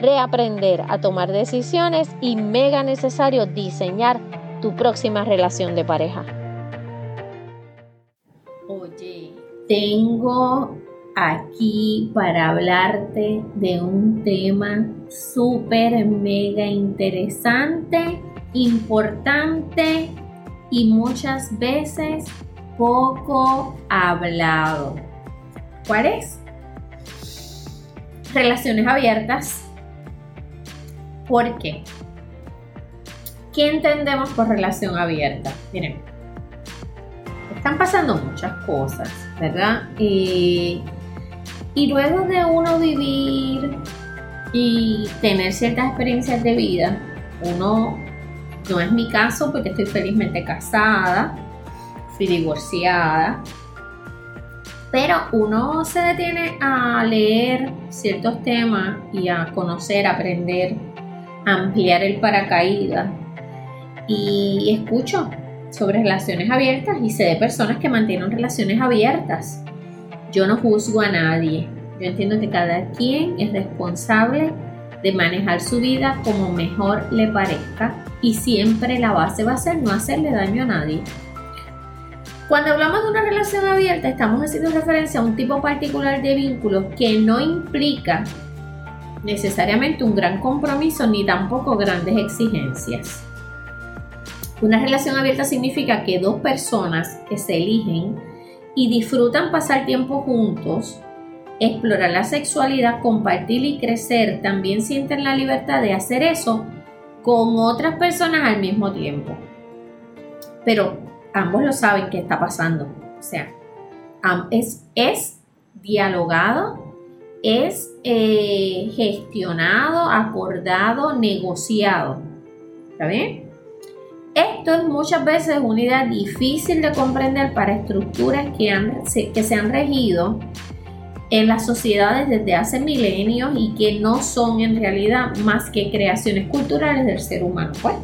reaprender a tomar decisiones y mega necesario diseñar tu próxima relación de pareja. Oye, tengo aquí para hablarte de un tema súper mega interesante, importante y muchas veces poco hablado. ¿Cuál es? Relaciones abiertas ¿Por qué? ¿Qué entendemos por relación abierta? Miren, están pasando muchas cosas, ¿verdad? y luego de uno vivir y tener ciertas experiencias de vida, uno, no es mi caso porque estoy felizmente casada, fui divorciada, pero uno se detiene a leer ciertos temas y a conocer, aprender ampliar el paracaídas y escucho sobre relaciones abiertas y sé de personas que mantienen relaciones abiertas. Yo no juzgo a nadie. Yo entiendo que cada quien es responsable de manejar su vida como mejor le parezca y siempre la base va a ser no hacerle daño a nadie. Cuando hablamos de una relación abierta estamos haciendo referencia a un tipo particular de vínculo que no implica necesariamente un gran compromiso ni tampoco grandes exigencias. Una relación abierta significa que dos personas que se eligen y disfrutan pasar tiempo juntos, explorar la sexualidad, compartir y crecer, también sienten la libertad de hacer eso con otras personas al mismo tiempo. Pero ambos lo saben que está pasando. O sea, es, es dialogado es eh, gestionado, acordado, negociado. ¿Está bien? Esto es muchas veces una idea difícil de comprender para estructuras que, han, que se han regido en las sociedades desde hace milenios y que no son en realidad más que creaciones culturales del ser humano. Pues,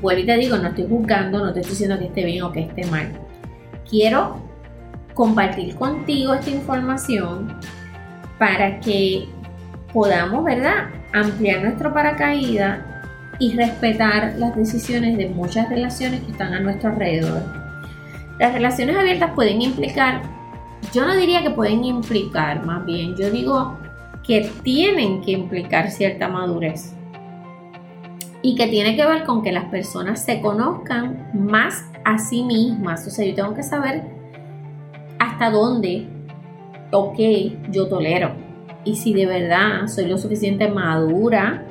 vuelvo y te digo, no estoy juzgando, no te estoy diciendo que esté bien o que esté mal. Quiero compartir contigo esta información para que podamos, ¿verdad?, ampliar nuestro paracaídas y respetar las decisiones de muchas relaciones que están a nuestro alrededor. Las relaciones abiertas pueden implicar, yo no diría que pueden implicar, más bien, yo digo que tienen que implicar cierta madurez y que tiene que ver con que las personas se conozcan más a sí mismas. O sea, yo tengo que saber hasta dónde, ok, yo tolero. Y si de verdad soy lo suficiente madura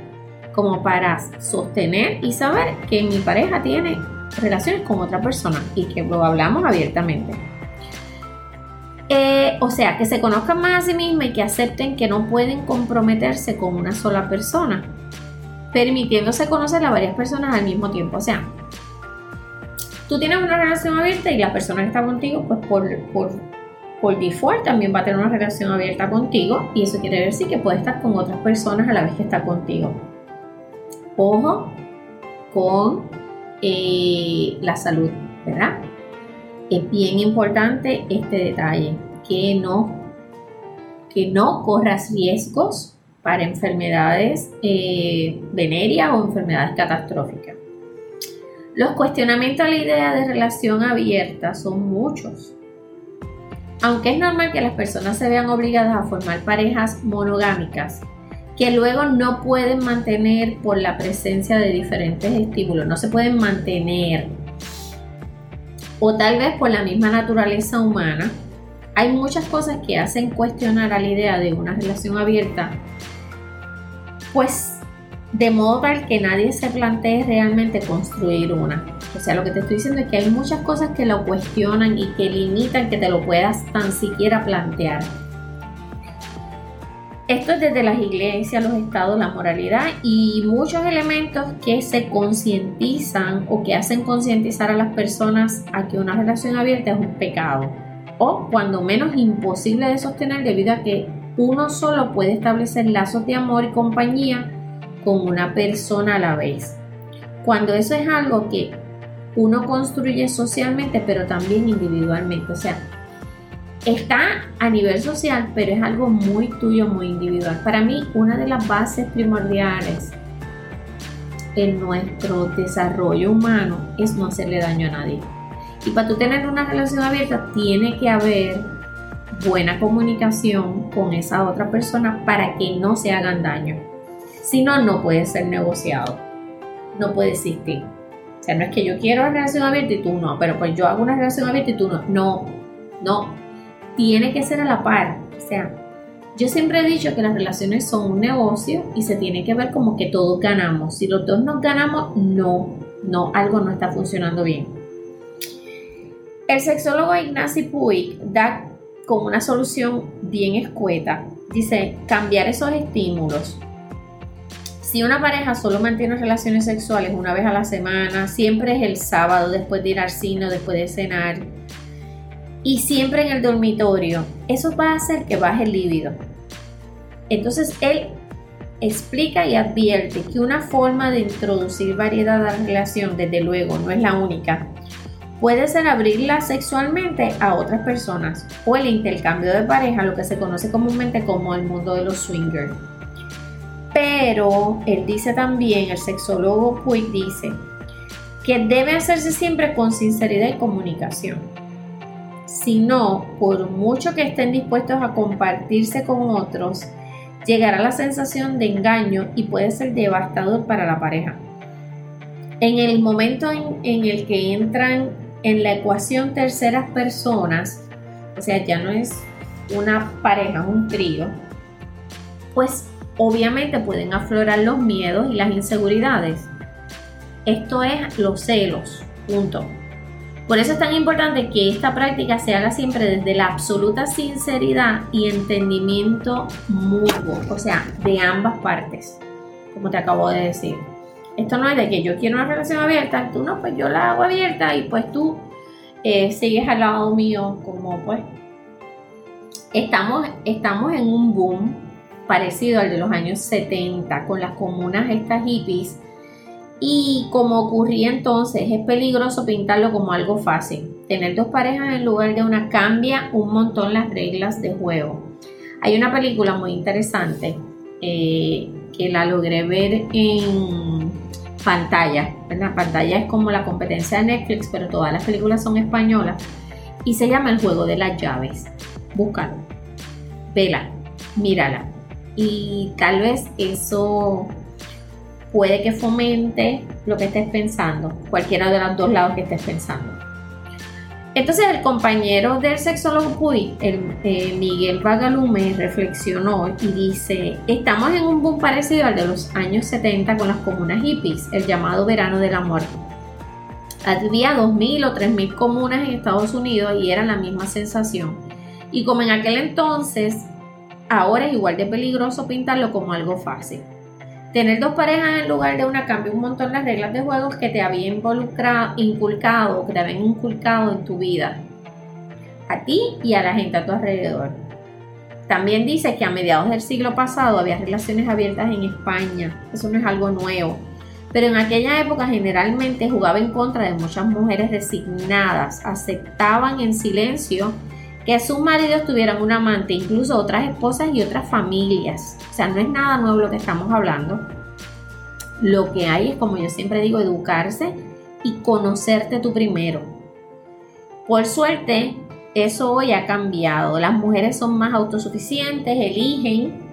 como para sostener y saber que mi pareja tiene relaciones con otra persona y que lo hablamos abiertamente. Eh, o sea, que se conozcan más a sí mismas y que acepten que no pueden comprometerse con una sola persona, permitiéndose conocer a varias personas al mismo tiempo. O sea, tú tienes una relación abierta y la persona que está contigo, pues por, por, por default también va a tener una relación abierta contigo y eso quiere decir que puede estar con otras personas a la vez que está contigo. Ojo con eh, la salud, ¿verdad? Es bien importante este detalle, que no, que no corras riesgos para enfermedades eh, venéreas o enfermedades catastróficas. Los cuestionamientos a la idea de relación abierta son muchos. Aunque es normal que las personas se vean obligadas a formar parejas monogámicas, que luego no pueden mantener por la presencia de diferentes estímulos, no se pueden mantener. O tal vez por la misma naturaleza humana, hay muchas cosas que hacen cuestionar a la idea de una relación abierta, pues de modo tal que nadie se plantee realmente construir una. O sea, lo que te estoy diciendo es que hay muchas cosas que lo cuestionan y que limitan que te lo puedas tan siquiera plantear. Esto es desde las iglesias, los estados, la moralidad y muchos elementos que se concientizan o que hacen concientizar a las personas a que una relación abierta es un pecado o cuando menos imposible de sostener debido a que uno solo puede establecer lazos de amor y compañía con una persona a la vez. Cuando eso es algo que uno construye socialmente pero también individualmente, o sea, está a nivel social, pero es algo muy tuyo, muy individual. Para mí, una de las bases primordiales en nuestro desarrollo humano es no hacerle daño a nadie. Y para tú tener una relación abierta, tiene que haber buena comunicación con esa otra persona para que no se hagan daño. Si no, no puede ser negociado. No puede existir. O sea, no es que yo quiero una relación abierta y tú no, pero pues yo hago una relación abierta y tú no. No, no, tiene que ser a la par. O sea, yo siempre he dicho que las relaciones son un negocio y se tiene que ver como que todos ganamos. Si los dos nos ganamos, no, no, algo no está funcionando bien. El sexólogo Ignacy Puig da como una solución bien escueta. Dice, cambiar esos estímulos. Si una pareja solo mantiene relaciones sexuales una vez a la semana, siempre es el sábado después de ir al cine, después de cenar, y siempre en el dormitorio, eso va a hacer que baje el líbido. Entonces él explica y advierte que una forma de introducir variedad a la relación, desde luego, no es la única, puede ser abrirla sexualmente a otras personas o el intercambio de pareja, lo que se conoce comúnmente como el mundo de los swingers. Pero él dice también, el sexólogo Puig dice, que debe hacerse siempre con sinceridad y comunicación sino por mucho que estén dispuestos a compartirse con otros, llegará la sensación de engaño y puede ser devastador para la pareja. En el momento en, el que entran en la ecuación terceras personas, o sea, ya no es una pareja, un trío, pues obviamente pueden aflorar los miedos y las inseguridades. Esto es los celos, punto. Por eso es tan importante que esta práctica se haga siempre desde la absoluta sinceridad y entendimiento mutuo, o sea, de ambas partes, como te acabo de decir. Esto no es de que yo quiero una relación abierta, tú no, pues yo la hago abierta y pues tú eh, sigues al lado mío como pues estamos, estamos en un boom parecido al de los años 70 con las comunas estas hippies y como ocurría entonces, es peligroso pintarlo como algo fácil. Tener dos parejas en lugar de una cambia un montón las reglas de juego. Hay una película muy interesante eh, que la logré ver en pantalla. La pantalla es como la competencia de Netflix, pero todas las películas son españolas. Y se llama El juego de las llaves. Búscalo, vela, mírala. Y tal vez eso puede que fomente lo que estés pensando, cualquiera de los dos lados que estés pensando. Entonces el compañero del sexólogo Puy, el, eh, Miguel Vagalume, reflexionó y dice, estamos en un boom parecido al de los años 70 con las comunas hippies, el llamado verano del amor. Había 2.000 o 3.000 comunas en Estados Unidos y era la misma sensación. Y como en aquel entonces, ahora es igual de peligroso pintarlo como algo fácil. Tener dos parejas en lugar de una cambia un montón las reglas de juegos que te había involucrado, inculcado, que te habían inculcado en tu vida. A ti y a la gente a tu alrededor. También dice que a mediados del siglo pasado había relaciones abiertas en España. Eso no es algo nuevo. Pero en aquella época generalmente jugaba en contra de muchas mujeres resignadas. Aceptaban en silencio que sus maridos tuvieran un amante, incluso otras esposas y otras familias. O sea, no es nada nuevo lo que estamos hablando. Lo que hay es, como yo siempre digo, educarse y conocerte tú primero. Por suerte, eso hoy ha cambiado. Las mujeres son más autosuficientes, eligen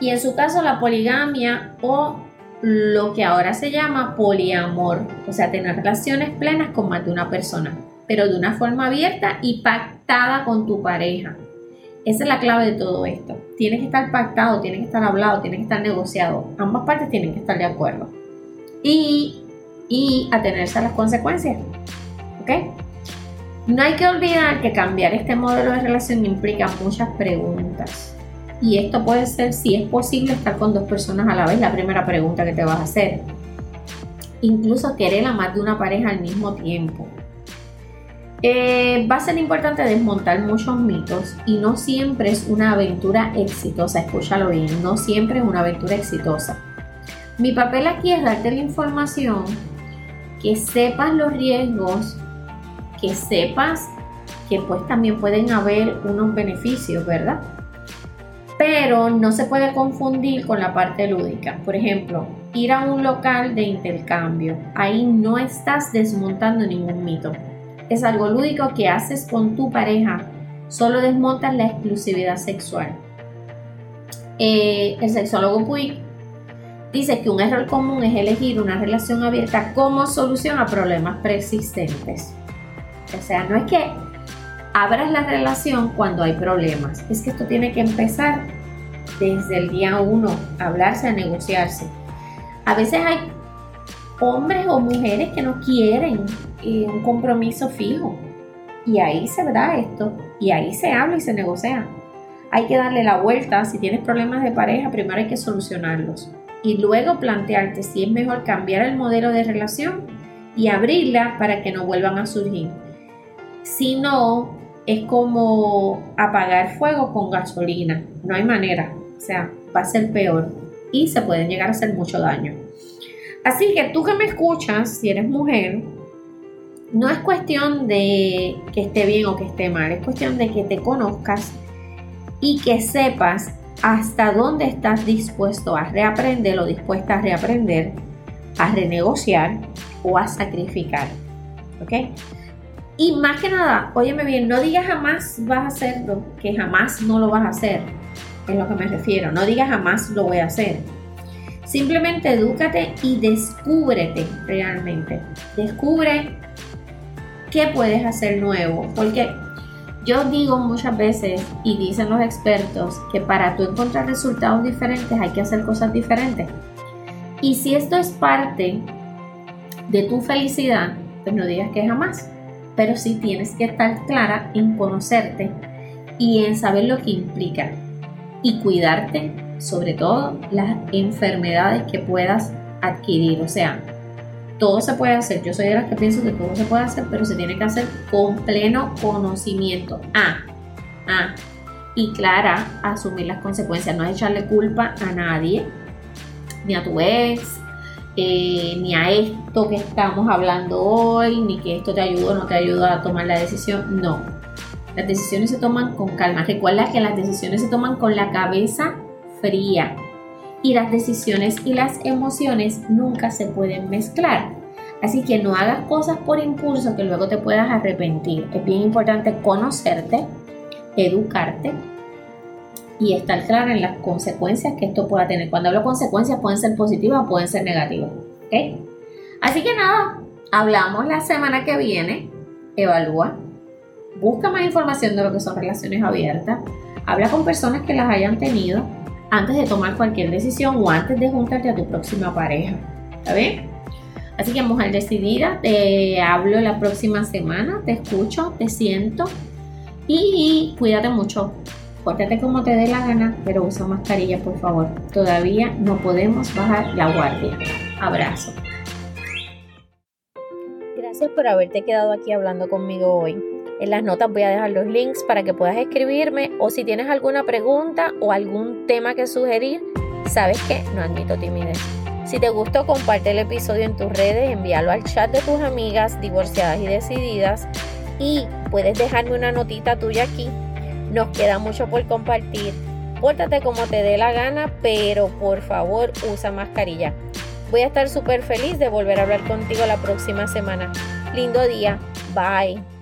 y en su caso la poligamia o lo que ahora se llama poliamor, o sea, tener relaciones plenas con más de una persona, pero de una forma abierta y pactada con tu pareja. Esa es la clave de todo esto. Tiene que estar pactado, tiene que estar hablado, tiene que estar negociado. Ambas partes tienen que estar de acuerdo. Y, y atenerse a las consecuencias. ¿Ok? No hay que olvidar que cambiar este modelo de relación implica muchas preguntas. Y esto puede ser si es posible estar con dos personas a la vez, la primera pregunta que te vas a hacer. Incluso querer a más de una pareja al mismo tiempo. Eh, va a ser importante desmontar muchos mitos y no siempre es una aventura exitosa, escúchalo bien, no siempre es una aventura exitosa. Mi papel aquí es darte la información, que sepas los riesgos, que sepas que pues también pueden haber unos beneficios, ¿verdad? Pero no se puede confundir con la parte lúdica. Por ejemplo, ir a un local de intercambio. Ahí no estás desmontando ningún mito es algo lúdico que haces con tu pareja. Solo desmontas la exclusividad sexual. Eh, el sexólogo Puig dice que un error común es elegir una relación abierta como solución a problemas preexistentes. O sea, no es que abras la relación cuando hay problemas, es que esto tiene que empezar desde el día uno, hablarse, a negociarse. A veces hay hombres o mujeres que no quieren eh, un compromiso fijo. Y ahí se verá esto, y ahí se habla y se negocia. Hay que darle la vuelta, si tienes problemas de pareja, primero hay que solucionarlos. Y luego plantearte si es mejor cambiar el modelo de relación y abrirla para que no vuelvan a surgir. Si no, es como apagar fuego con gasolina. No hay manera. O sea, va a ser peor y se pueden llegar a hacer mucho daño. Así que tú que me escuchas, si eres mujer, no es cuestión de que esté bien o que esté mal, es cuestión de que te conozcas y que sepas hasta dónde estás dispuesto a reaprender o dispuesta a reaprender, a renegociar o a sacrificar. ¿Ok? Y más que nada, óyeme bien, no digas jamás vas a hacerlo, que jamás no lo vas a hacer. Es lo que me refiero. No digas jamás lo voy a hacer. Simplemente edúcate y descúbrete realmente. Descubre qué puedes hacer nuevo. Porque yo digo muchas veces y dicen los expertos que para tú encontrar resultados diferentes hay que hacer cosas diferentes. Y si esto es parte de tu felicidad, pues no digas que jamás. Pero sí tienes que estar clara en conocerte y en saber lo que implica y cuidarte sobre todo las enfermedades que puedas adquirir. O sea, todo se puede hacer. Yo soy de las que pienso que todo se puede hacer, pero se tiene que hacer con pleno conocimiento. Ah, ah. Y clara, asumir las consecuencias. No es echarle culpa a nadie, ni a tu ex, eh, ni a esto que estamos hablando hoy, ni que esto te ayuda o no te ayuda a tomar la decisión. No. Las decisiones se toman con calma. Recuerda que las decisiones se toman con la cabeza fría y las decisiones y las emociones nunca se pueden mezclar. Así que no hagas cosas por impulso que luego te puedas arrepentir. Es bien importante conocerte, educarte y estar clara en las consecuencias que esto pueda tener. Cuando hablo consecuencias pueden ser positivas o pueden ser negativas. Así que nada, hablamos la semana que viene. Evalúa. Busca más información de lo que son relaciones abiertas. Habla con personas que las hayan tenido antes de tomar cualquier decisión o antes de juntarte a tu próxima pareja. ¿Está bien? Así que mujer decidida, te hablo la próxima semana, te escucho, te siento y cuídate mucho. Pórtate como te dé la gana, pero usa mascarilla por favor. Todavía no podemos bajar la guardia. Abrazo. Gracias por haberte quedado aquí hablando conmigo hoy. En las notas voy a dejar los links para que puedas escribirme o si tienes alguna pregunta o algún tema que sugerir, sabes que no admito timidez. Si te gustó, comparte el episodio en tus redes, envíalo al chat de tus amigas divorciadas y decididas y puedes dejarme una notita tuya aquí. Nos queda mucho por compartir. Pórtate como te dé la gana, pero por favor usa mascarilla. Voy a estar súper feliz de volver a hablar contigo la próxima semana. Lindo día. Bye.